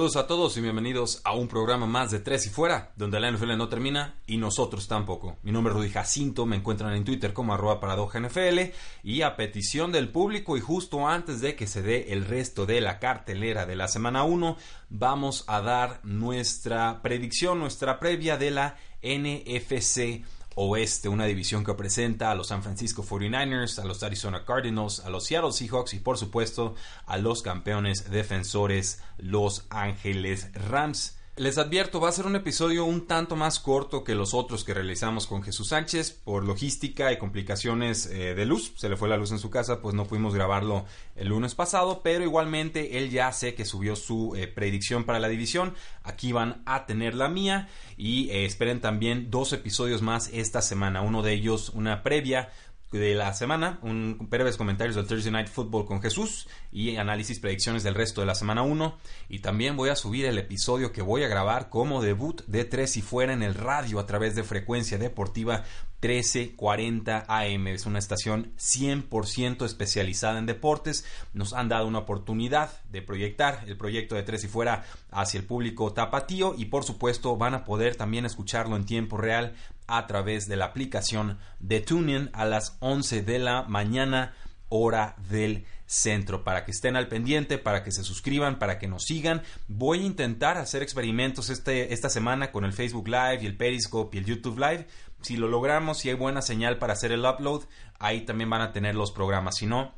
Saludos a todos y bienvenidos a un programa más de Tres y Fuera, donde la NFL no termina y nosotros tampoco. Mi nombre es Rudy Jacinto, me encuentran en Twitter como arroba paradoja NFL y a petición del público y justo antes de que se dé el resto de la cartelera de la semana 1, vamos a dar nuestra predicción, nuestra previa de la NFC Oeste, una división que presenta a los San Francisco 49ers, a los Arizona Cardinals, a los Seattle Seahawks y por supuesto a los campeones defensores Los Ángeles Rams. Les advierto, va a ser un episodio un tanto más corto que los otros que realizamos con Jesús Sánchez por logística y complicaciones eh, de luz. Se le fue la luz en su casa, pues no pudimos grabarlo el lunes pasado, pero igualmente él ya sé que subió su eh, predicción para la división. Aquí van a tener la mía y eh, esperen también dos episodios más esta semana. Uno de ellos una previa de la semana, un breves comentarios del Thursday Night Football con Jesús y análisis predicciones del resto de la semana 1 y también voy a subir el episodio que voy a grabar como debut de Tres y Fuera en el radio a través de frecuencia deportiva 1340 AM. Es una estación 100% especializada en deportes. Nos han dado una oportunidad de proyectar el proyecto de Tres y Fuera hacia el público tapatío y por supuesto van a poder también escucharlo en tiempo real a través de la aplicación de TuneIn a las 11 de la mañana hora del centro para que estén al pendiente, para que se suscriban, para que nos sigan. Voy a intentar hacer experimentos este, esta semana con el Facebook Live y el Periscope y el YouTube Live. Si lo logramos, si hay buena señal para hacer el upload, ahí también van a tener los programas. Si no,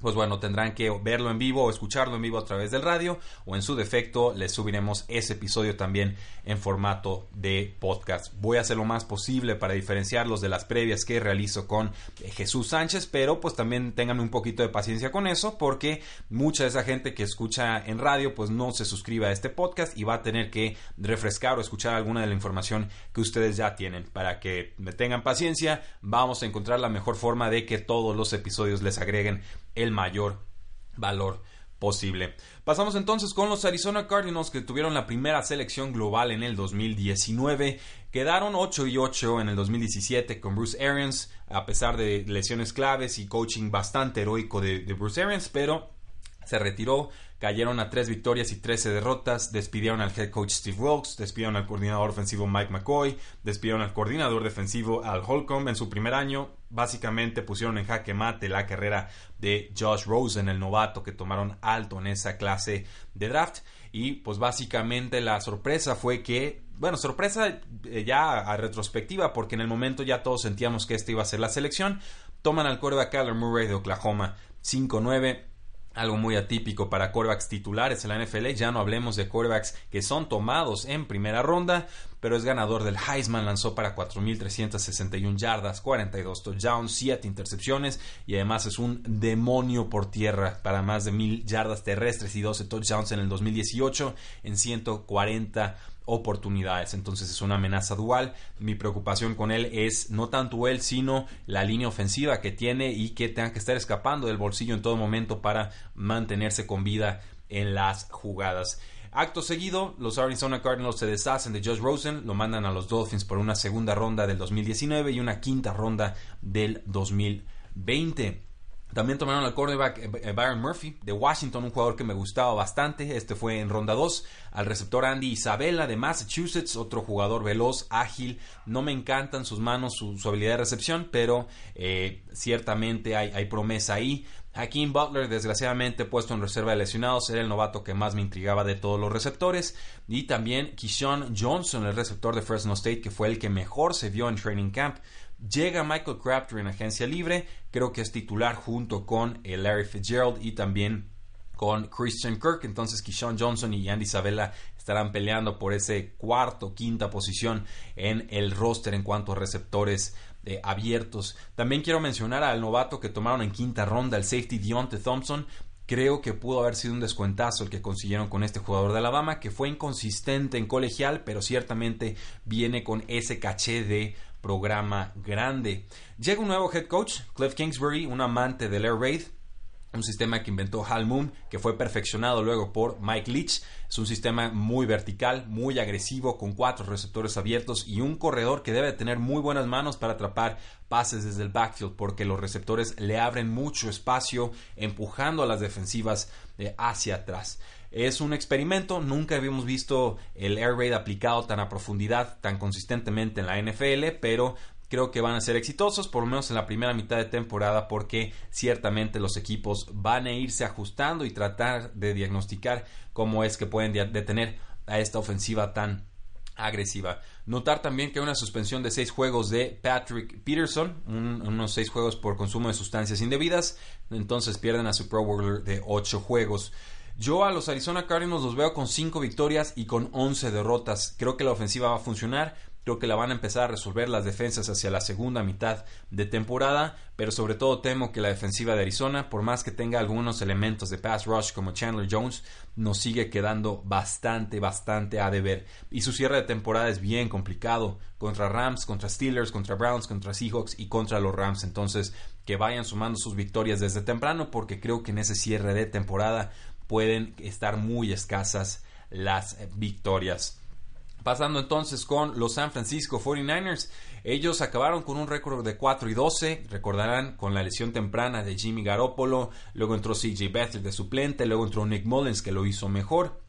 pues bueno, tendrán que verlo en vivo o escucharlo en vivo a través del radio o en su defecto les subiremos ese episodio también en formato de podcast. Voy a hacer lo más posible para diferenciarlos de las previas que realizo con eh, Jesús Sánchez, pero pues también tengan un poquito de paciencia con eso porque mucha de esa gente que escucha en radio pues no se suscribe a este podcast y va a tener que refrescar o escuchar alguna de la información que ustedes ya tienen. Para que me tengan paciencia, vamos a encontrar la mejor forma de que todos los episodios les agreguen el mayor valor posible. Pasamos entonces con los Arizona Cardinals que tuvieron la primera selección global en el 2019. Quedaron 8 y 8 en el 2017 con Bruce Arians, a pesar de lesiones claves y coaching bastante heroico de, de Bruce Arians, pero se retiró cayeron a tres victorias y 13 derrotas, despidieron al head coach Steve Wilkes, despidieron al coordinador ofensivo Mike McCoy, despidieron al coordinador defensivo Al Holcomb en su primer año, básicamente pusieron en jaque mate la carrera de Josh Rosen, el novato que tomaron alto en esa clase de draft. Y pues básicamente la sorpresa fue que bueno, sorpresa eh, ya a retrospectiva, porque en el momento ya todos sentíamos que esta iba a ser la selección. Toman al a Kyler Murray de Oklahoma 5-9 algo muy atípico para corebacks titulares en la NFL. Ya no hablemos de corebacks que son tomados en primera ronda, pero es ganador del Heisman. Lanzó para 4.361 yardas, 42 touchdowns, 7 intercepciones y además es un demonio por tierra para más de 1.000 yardas terrestres y 12 touchdowns en el 2018 en 140 oportunidades. Entonces es una amenaza dual. Mi preocupación con él es no tanto él, sino la línea ofensiva que tiene y que tenga que estar escapando del bolsillo en todo momento para mantenerse con vida en las jugadas. Acto seguido, los Arizona Cardinals se deshacen de Josh Rosen, lo mandan a los Dolphins por una segunda ronda del 2019 y una quinta ronda del 2020. También tomaron al cornerback eh, eh, Byron Murphy de Washington, un jugador que me gustaba bastante. Este fue en ronda 2. Al receptor Andy Isabella de Massachusetts, otro jugador veloz, ágil. No me encantan sus manos, su, habilidad de recepción, pero eh, ciertamente hay, hay, promesa ahí. Hakeem Butler, desgraciadamente puesto en reserva de lesionados, era el novato que más me intrigaba de todos los receptores. Y también Keyshawn Johnson, el receptor de Fresno State, que fue el que mejor se vio en training camp. Llega Michael Crabtree en agencia libre, creo que es titular junto con eh, Larry Fitzgerald y también con Christian Kirk. Entonces, Keyshawn Johnson y Andy Isabella estarán peleando por ese cuarto, quinta posición en el roster en cuanto a receptores eh, abiertos. También quiero mencionar al novato que tomaron en quinta ronda, el safety Deontay Thompson. Creo que pudo haber sido un descuentazo el que consiguieron con este jugador de Alabama, que fue inconsistente en colegial, pero ciertamente viene con ese caché de programa grande. Llega un nuevo head coach, Cliff Kingsbury, un amante del Air Raid, un sistema que inventó Hal Moon, que fue perfeccionado luego por Mike Leach. Es un sistema muy vertical, muy agresivo, con cuatro receptores abiertos y un corredor que debe tener muy buenas manos para atrapar pases desde el backfield, porque los receptores le abren mucho espacio, empujando a las defensivas eh, hacia atrás. Es un experimento, nunca habíamos visto el air raid aplicado tan a profundidad, tan consistentemente en la NFL, pero creo que van a ser exitosos, por lo menos en la primera mitad de temporada, porque ciertamente los equipos van a irse ajustando y tratar de diagnosticar cómo es que pueden detener a esta ofensiva tan agresiva. Notar también que hay una suspensión de seis juegos de Patrick Peterson, unos seis juegos por consumo de sustancias indebidas, entonces pierden a su Pro Bowler de ocho juegos. Yo a los Arizona Cardinals los veo con cinco victorias y con once derrotas. Creo que la ofensiva va a funcionar. Creo que la van a empezar a resolver las defensas hacia la segunda mitad de temporada, pero sobre todo temo que la defensiva de Arizona, por más que tenga algunos elementos de pass rush como Chandler Jones, nos sigue quedando bastante, bastante a deber. Y su cierre de temporada es bien complicado contra Rams, contra Steelers, contra Browns, contra Seahawks y contra los Rams. Entonces, que vayan sumando sus victorias desde temprano, porque creo que en ese cierre de temporada pueden estar muy escasas las victorias. Pasando entonces con los San Francisco 49ers, ellos acabaron con un récord de 4 y 12, recordarán con la lesión temprana de Jimmy Garoppolo, luego entró CJ Beathard de suplente, luego entró Nick Mullins que lo hizo mejor.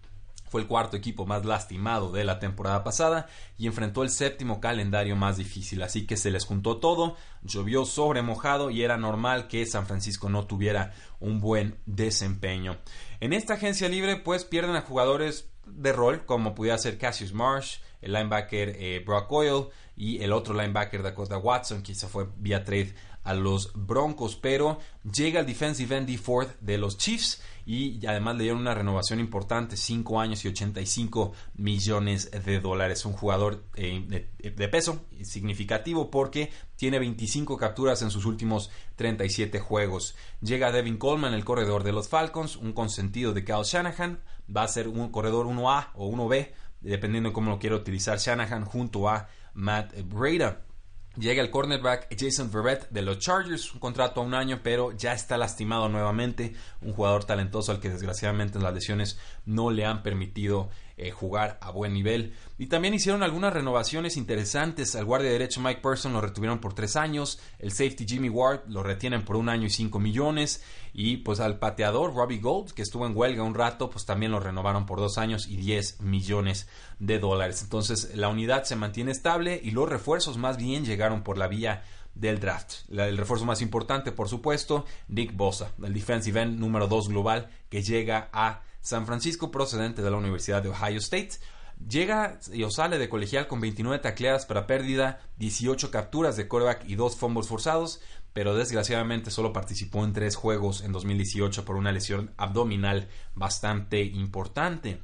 Fue el cuarto equipo más lastimado de la temporada pasada y enfrentó el séptimo calendario más difícil, así que se les juntó todo, llovió sobre mojado y era normal que San Francisco no tuviera un buen desempeño. En esta agencia libre pues pierden a jugadores de rol, como pudiera ser Cassius Marsh, el linebacker eh, Brock Oil y el otro linebacker Dakota Watson, que se fue vía trade a los Broncos, pero llega el defensive end Ford de los Chiefs y además le dieron una renovación importante, 5 años y 85 millones de dólares. Un jugador eh, de, de, peso significativo porque tiene 25 capturas en sus últimos 37 juegos. Llega Devin Coleman, el corredor de los Falcons, un consentido de Kyle Shanahan, va a ser un corredor 1A o 1B, dependiendo de cómo lo quiera utilizar Shanahan, junto a Matt Breda. Llega el cornerback Jason Verrett de los Chargers, un contrato a un año, pero ya está lastimado nuevamente. Un jugador talentoso al que desgraciadamente las lesiones no le han permitido eh, jugar a buen nivel. Y también hicieron algunas renovaciones interesantes. Al guardia derecho Mike Person lo retuvieron por tres años. El safety Jimmy Ward lo retienen por un año y cinco millones. Y pues al pateador Robbie Gold, que estuvo en huelga un rato, pues también lo renovaron por dos años y diez millones de dólares. Entonces la unidad se mantiene estable y los refuerzos más bien llegaron por la vía del draft. el refuerzo más importante, por supuesto, Nick Bosa, el defensive end número 2 global que llega a San Francisco procedente de la Universidad de Ohio State. Llega o sale de colegial con 29 tacleadas para pérdida, 18 capturas de coreback y 2 fumbles forzados, pero desgraciadamente solo participó en 3 juegos en 2018 por una lesión abdominal bastante importante.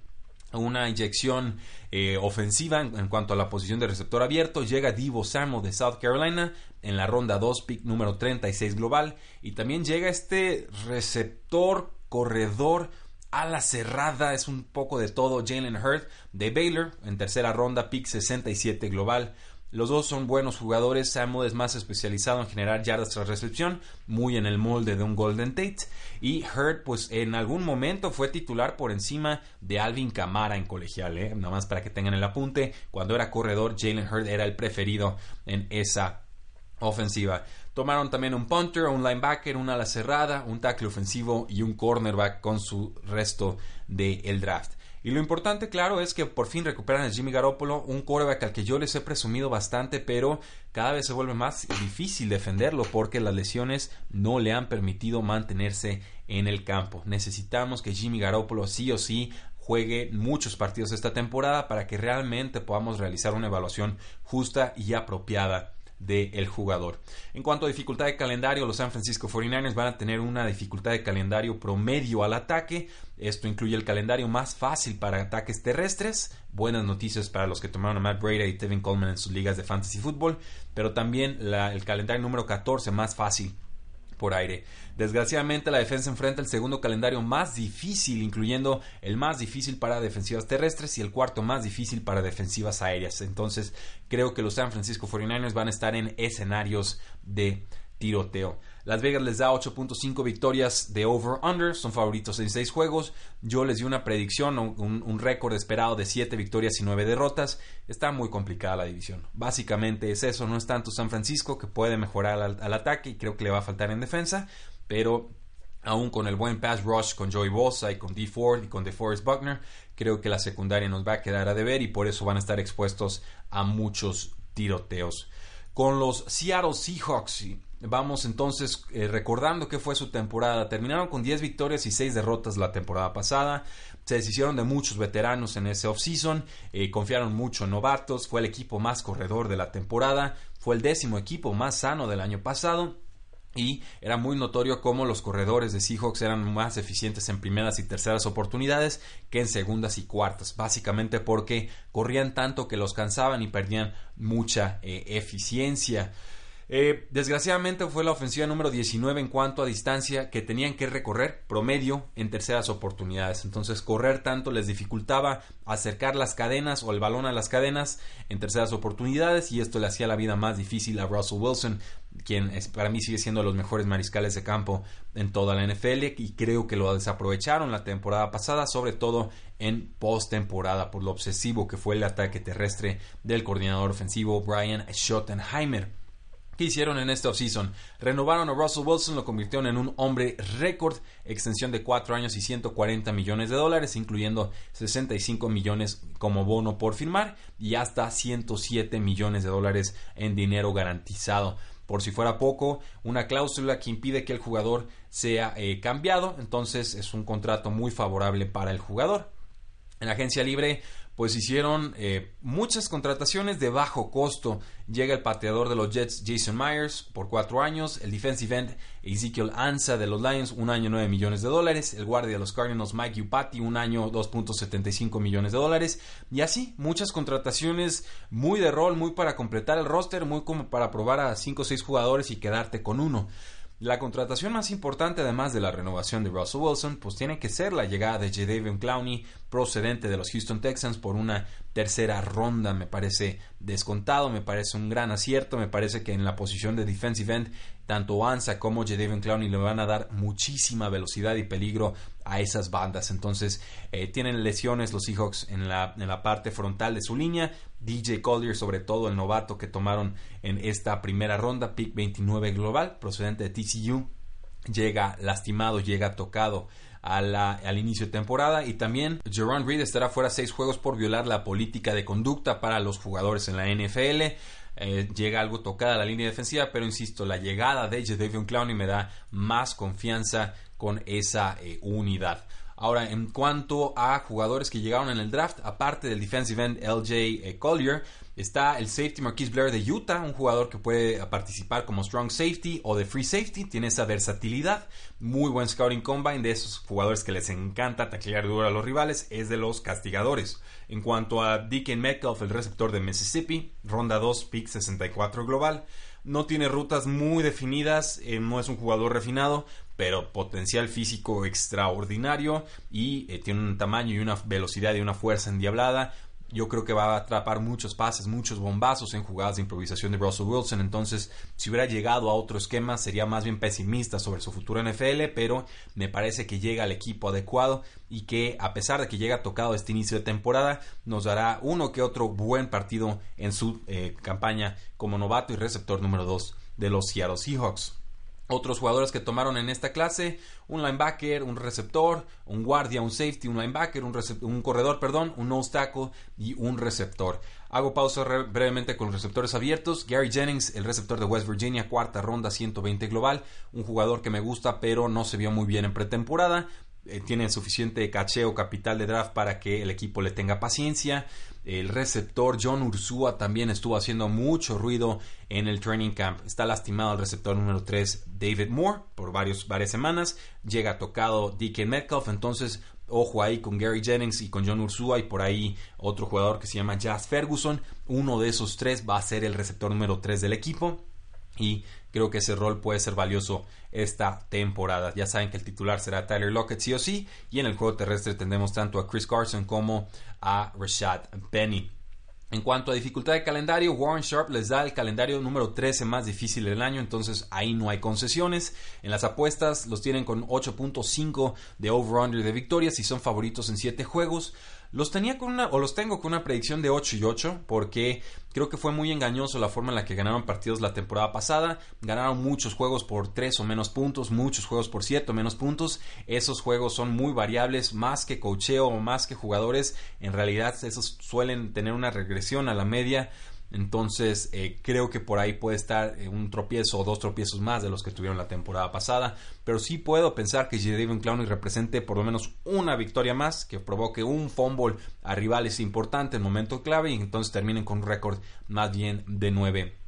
Una inyección eh, ofensiva en, cuanto a la posición de receptor abierto. Llega Divo Samuel de South Carolina en la ronda 2, pick número 36 global. Y también llega este receptor, corredor, a la cerrada, es un poco de todo. Jalen Hurd de Baylor en tercera ronda, pick 67 global. Los dos son buenos jugadores. Samuel es más especializado en generar yardas tras recepción, muy en el molde de un Golden Tate. Y Hurd, pues en algún momento fue titular por encima de Alvin Camara en colegial. ¿eh? Nada más para que tengan el apunte. Cuando era corredor, Jalen Hurd era el preferido en esa ofensiva. Tomaron también un punter, un linebacker, una ala cerrada, un tackle ofensivo y un cornerback con su resto del draft. Y lo importante, claro, es que por fin recuperan a Jimmy Garoppolo, un quarterback al que yo les he presumido bastante, pero cada vez se vuelve más difícil defenderlo porque las lesiones no le han permitido mantenerse en el campo. Necesitamos que Jimmy Garoppolo sí o sí juegue muchos partidos esta temporada para que realmente podamos realizar una evaluación justa y apropiada del jugador. En cuanto a dificultad de calendario, los San Francisco 49ers van a tener una dificultad de calendario promedio al ataque. Esto incluye el calendario más fácil para ataques terrestres. Buenas noticias para los que tomaron a Matt Brady y Tevin Coleman en sus ligas de fantasy fútbol. Pero también el calendario número 14 más fácil por aire. Desgraciadamente la defensa enfrenta el segundo calendario más difícil, incluyendo el más difícil para defensivas terrestres y el cuarto más difícil para defensivas aéreas. Entonces creo que los San Francisco 49ers van a estar en escenarios de tiroteo. Las Vegas les da 8.5 victorias de over-under, son favoritos en 6 juegos. Yo les di una predicción, un, récord esperado de 7 victorias y 9 derrotas. Está muy complicada la división. Básicamente es eso, no es tanto San Francisco que puede mejorar al, ataque y creo que le va a faltar en defensa, pero aún con el buen pass rush con Joey Bosa y con D Ford y con DeForest Buckner, creo que la secundaria nos va a quedar a deber y por eso van a estar expuestos a muchos tiroteos. Con los Seattle Seahawks Vamos entonces eh, recordando que fue su temporada. Terminaron con 10 victorias y 6 derrotas la temporada pasada. Se deshicieron de muchos veteranos en ese offseason. Eh, confiaron mucho en novatos. Fue el equipo más corredor de la temporada. Fue el décimo equipo más sano del año pasado. Y era muy notorio cómo los corredores de Seahawks eran más eficientes en primeras y terceras oportunidades que en segundas y cuartas, básicamente porque corrían tanto que los cansaban y perdían mucha eh, eficiencia. Eh, desgraciadamente fue la ofensiva número 19 en cuanto a distancia que tenían que recorrer promedio en terceras oportunidades. Entonces correr tanto les dificultaba acercar las cadenas o el balón a las cadenas en terceras oportunidades y esto le hacía la vida más difícil a Russell Wilson, quien para mí sigue siendo de los mejores mariscales de campo en toda la NFL y creo que lo desaprovecharon la temporada pasada, sobre todo en postemporada por lo obsesivo que fue el ataque terrestre del coordinador ofensivo Brian Schottenheimer. ¿Qué hicieron en esta offseason? Renovaron a Russell Wilson, lo convirtieron en un hombre récord, extensión de 4 años y 140 millones de dólares, incluyendo 65 millones como bono por firmar y hasta 107 millones de dólares en dinero garantizado. Por si fuera poco, una cláusula que impide que el jugador sea eh, cambiado, entonces es un contrato muy favorable para el jugador. En agencia libre, pues hicieron eh, muchas contrataciones de bajo costo. Llega el pateador de los Jets, Jason Myers, por cuatro años. El defensive end, Ezekiel Ansa de los Lions, un año 9 millones de dólares. El guardia de los Cardinals, Mike Upati, un año 2.75 millones de dólares. Y así, muchas contrataciones muy de rol, muy para completar el roster, muy como para probar a 5 o 6 jugadores y quedarte con uno. La contratación más importante, además de la renovación de Russell Wilson, pues tiene que ser la llegada de Jadavion Clowney, procedente de los Houston Texans, por una tercera ronda. Me parece descontado, me parece un gran acierto, me parece que en la posición de defensive end, tanto Ansa como Jadavion Clowney le van a dar muchísima velocidad y peligro a esas bandas. Entonces, eh, tienen lesiones los Seahawks en la, en la parte frontal de su línea. DJ Collier, sobre todo el novato que tomaron en esta primera ronda, pick 29 global, procedente de TCU, llega lastimado, llega tocado al inicio de temporada y también Jerron Reed estará fuera seis juegos por violar la política de conducta para los jugadores en la NFL. Eh, llega algo tocada la línea defensiva, pero insisto, la llegada de Jadavion Clowney me da más confianza con esa eh, unidad. Ahora, en cuanto a jugadores que llegaron en el draft, aparte del defensive end LJ eh, Collier, está el safety Marquise Blair de Utah, un jugador que puede participar como strong safety o de free safety, tiene esa versatilidad, muy buen scouting combine, de esos jugadores que les encanta taclear duro a los rivales, es de los castigadores. En cuanto a Deacon Metcalf, el receptor de Mississippi, ronda 2, pick 64 global, no tiene rutas muy definidas, eh, no es un jugador refinado, pero potencial físico extraordinario y eh, tiene un tamaño y una velocidad y una fuerza endiablada. Yo creo que va a atrapar muchos pases, muchos bombazos en jugadas de improvisación de Russell Wilson. Entonces, si hubiera llegado a otro esquema, sería más bien pesimista sobre su futuro NFL. Pero me parece que llega al equipo adecuado y que, a pesar de que llega tocado este inicio de temporada, nos dará uno que otro buen partido en su eh, campaña como novato y receptor número 2 de los Seattle Seahawks. Otros jugadores que tomaron en esta clase, un linebacker, un receptor, un guardia, un safety, un linebacker, un, corredor, perdón, un nose tackle y un receptor. Hago pausa brevemente con los receptores abiertos. Gary Jennings, el receptor de West Virginia, cuarta ronda, 120 global. Un jugador que me gusta, pero no se vio muy bien en pretemporada eh, tiene suficiente caché o capital de draft para que el equipo le tenga paciencia. El receptor John Ursua también estuvo haciendo mucho ruido en el training camp. Está lastimado el receptor número 3 David Moore por varios, varias semanas. Llega tocado DK Metcalf. Entonces, ojo ahí con Gary Jennings y con John Ursua y por ahí otro jugador que se llama Jazz Ferguson. Uno de esos tres va a ser el receptor número 3 del equipo. Y creo que ese rol puede ser valioso esta temporada. Ya saben que el titular será Tyler Lockett sí o sí. Y en el juego terrestre tendremos tanto a Chris Carson como a Rashad Penny. En cuanto a dificultad de calendario, Warren Sharp les da el calendario número 13 más difícil del año, entonces ahí no hay concesiones. En las apuestas los tienen con 8.5 de over-under de victorias y son favoritos en 7 juegos. Los tenía con una, o los tengo con una predicción de 8 y 8, porque creo que fue muy engañoso la forma en la que ganaron partidos la temporada pasada. Ganaron muchos juegos por 3 o menos puntos, muchos juegos por 7 o menos puntos. Esos juegos son muy variables, más que cocheo o más que jugadores. En realidad, esos suelen tener una regresión a la media. Entonces eh, creo que por ahí puede estar eh, un tropiezo o dos tropiezos más de los que tuvieron la temporada pasada. Pero sí puedo pensar que Jadavion Clowney represente por lo menos una victoria más, que provoque un fumble a rivales importante en momento clave y entonces terminen con un récord más bien de 9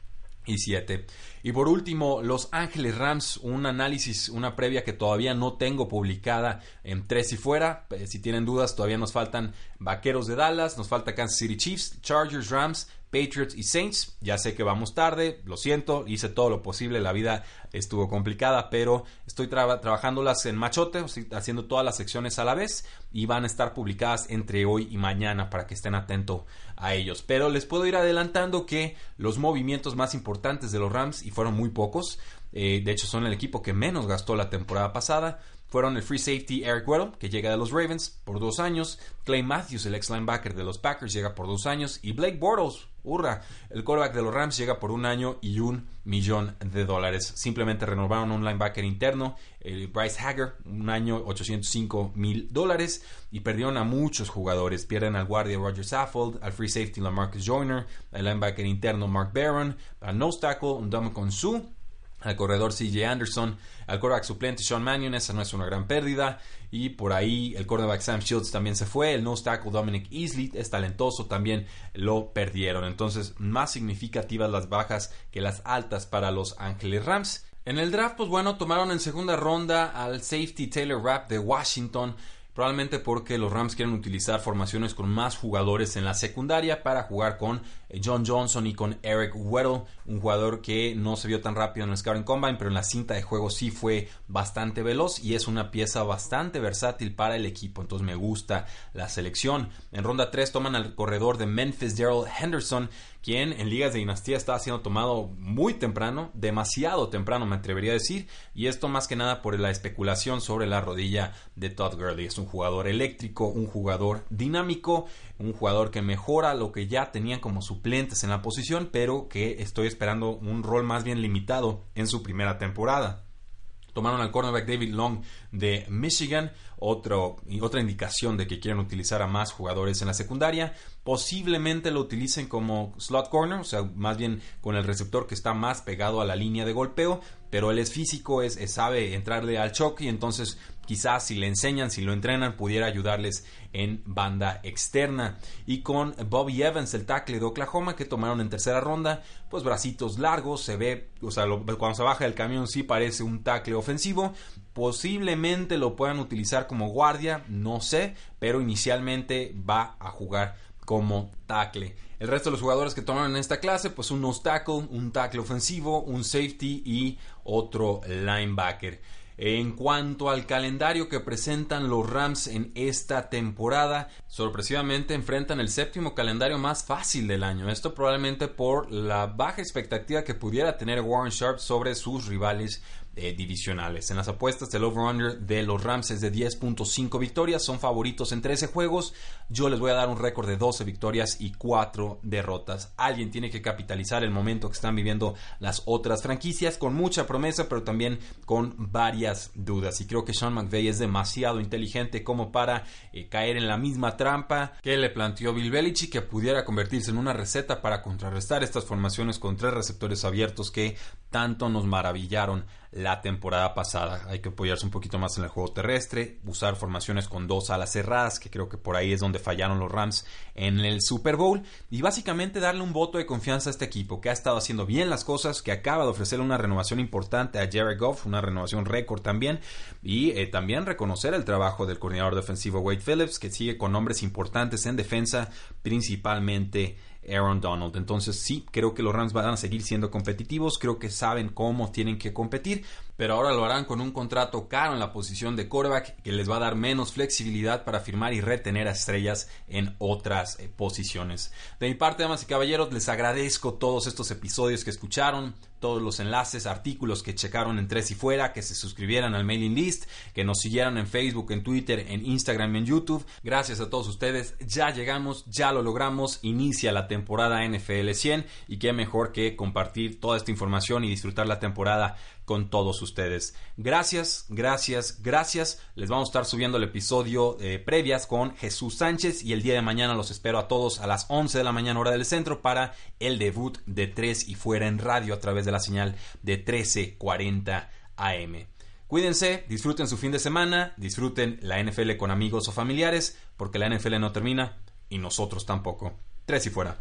y 7. Y por último, Los Ángeles Rams, un análisis, una previa que todavía no tengo publicada en tres y fuera. Eh, si tienen dudas, todavía nos faltan Vaqueros de Dallas, nos falta Kansas City Chiefs, Chargers, Rams, Patriots y Saints. Ya sé que vamos tarde, lo siento, hice todo lo posible, la vida estuvo complicada, pero estoy trabajándolas en machote, haciendo todas las secciones a la vez y van a estar publicadas entre hoy y mañana para que estén atentos a ellos. Pero les puedo ir adelantando que los movimientos más importantes de los Rams, y fueron muy pocos, eh, de hecho son el equipo que menos gastó la temporada pasada, fueron el free safety Eric Weddle, que llega de los Ravens por dos años, Clay Matthews, el ex linebacker de los Packers, llega por dos años, y Blake Bortles, hurra, el quarterback de los Rams llega por un año y un millón de dólares. Simplemente renovaron un linebacker interno, el Bryce Hager, un año 805 mil dólares, y perdieron a muchos jugadores. Pierden al guardia Roger Saffold, al free safety Lamarcus Joyner, al linebacker interno Mark Barron, al nose tackle Dominic Su al corredor CJ Anderson, al quarterback suplente Sean Mannion, esa no es una gran pérdida. Y por ahí el quarterback Sam Shields también se fue. El nose tackle Dominic Easley es talentoso, también lo perdieron. Entonces, más significativas las bajas que las altas para los Ángeles Rams. En el draft, pues bueno, tomaron en segunda ronda al safety Taylor Rapp de Washington. Probablemente porque los Rams quieren utilizar formaciones con más jugadores en la secundaria para jugar con John Johnson y con Eric Weddle, un jugador que no se vio tan rápido en el Scouting Combine, pero en la cinta de juego sí fue bastante veloz y es una pieza bastante versátil para el equipo. Entonces me gusta la selección. En ronda 3 toman al corredor de Memphis, Daryl Henderson, quien en ligas de dinastía está siendo tomado muy temprano, demasiado temprano me atrevería a decir, y esto más que nada por la especulación sobre la rodilla de Todd Gurley. Es un jugador eléctrico, un jugador dinámico, un jugador que mejora lo que ya tenían como suplentes en la posición, pero que estoy esperando un rol más bien limitado en su primera temporada. Tomaron al cornerback David Long de Michigan, otro, otra indicación de que quieren utilizar a más jugadores en la secundaria. Posiblemente lo utilicen como slot corner, o sea, más bien con el receptor que está más pegado a la línea de golpeo, pero él es físico, es, sabe entrarle al choque y entonces quizás si le enseñan, si lo entrenan, pudiera ayudarles en banda externa. Y con Bobby Evans, el tackle de Oklahoma, que tomaron en tercera ronda, pues bracitos largos, se ve, o sea, cuando se baja del camión sí parece un tackle ofensivo. Posiblemente lo puedan utilizar como guardia, no sé, pero inicialmente va a jugar como tackle. El resto de los jugadores que tomaron en esta clase, pues un nose tackle, un tackle ofensivo, un safety y otro linebacker. En cuanto al calendario que presentan los Rams en esta temporada, sorpresivamente enfrentan el séptimo calendario más fácil del año. Esto probablemente por la baja expectativa que pudiera tener Warren Sharp sobre sus rivales eh, divisionales. En las apuestas, el over-under de los Rams es de 10.5 victorias, son favoritos en 13 juegos. Yo les voy a dar un récord de 12 victorias y 4 derrotas. Alguien tiene que capitalizar el momento que están viviendo las otras franquicias con mucha promesa, pero también con varias dudas. Y creo que Sean McVay es demasiado inteligente como para eh, caer en la misma trampa que le planteó Bill Belichick, que pudiera convertirse en una receta para contrarrestar estas formaciones con tres receptores abiertos que tanto nos maravillaron la temporada pasada. Hay que apoyarse un poquito más en el juego terrestre, usar formaciones con dos alas cerradas, que creo que por ahí es donde fallaron los Rams en el Super Bowl, y básicamente darle un voto de confianza a este equipo, que ha estado haciendo bien las cosas, que acaba de ofrecerle una renovación importante a Jared Goff, una renovación récord también, y eh, también reconocer el trabajo del coordinador defensivo Wade Phillips, que sigue con nombres importantes en defensa, principalmente Aaron Donald. Entonces sí, creo que los Rams van a seguir siendo competitivos, creo que saben cómo tienen que competir, pero ahora lo harán con un contrato caro en la posición de quarterback que les va a dar menos flexibilidad para firmar y retener a estrellas en otras eh, posiciones. De mi parte, damas y caballeros, les agradezco todos estos episodios que escucharon, todos los enlaces, artículos que checaron en Tres y Fuera, que se suscribieran al mailing list, que nos siguieran en Facebook, en Twitter, en Instagram y en YouTube. Gracias a todos ustedes, ya llegamos, ya lo logramos, inicia la temporada NFL 100 y qué mejor que compartir toda esta información y disfrutar la temporada con todos ustedes. Gracias, gracias, gracias. Les vamos a estar subiendo el episodio eh, previas con Jesús Sánchez y el día de mañana los espero a todos a las 11 de la mañana hora del centro para el debut de 3 y fuera en radio a través de la señal de 1340 AM. Cuídense, disfruten su fin de semana, disfruten la NFL con amigos o familiares, porque la NFL no termina y nosotros tampoco. Tres y fuera.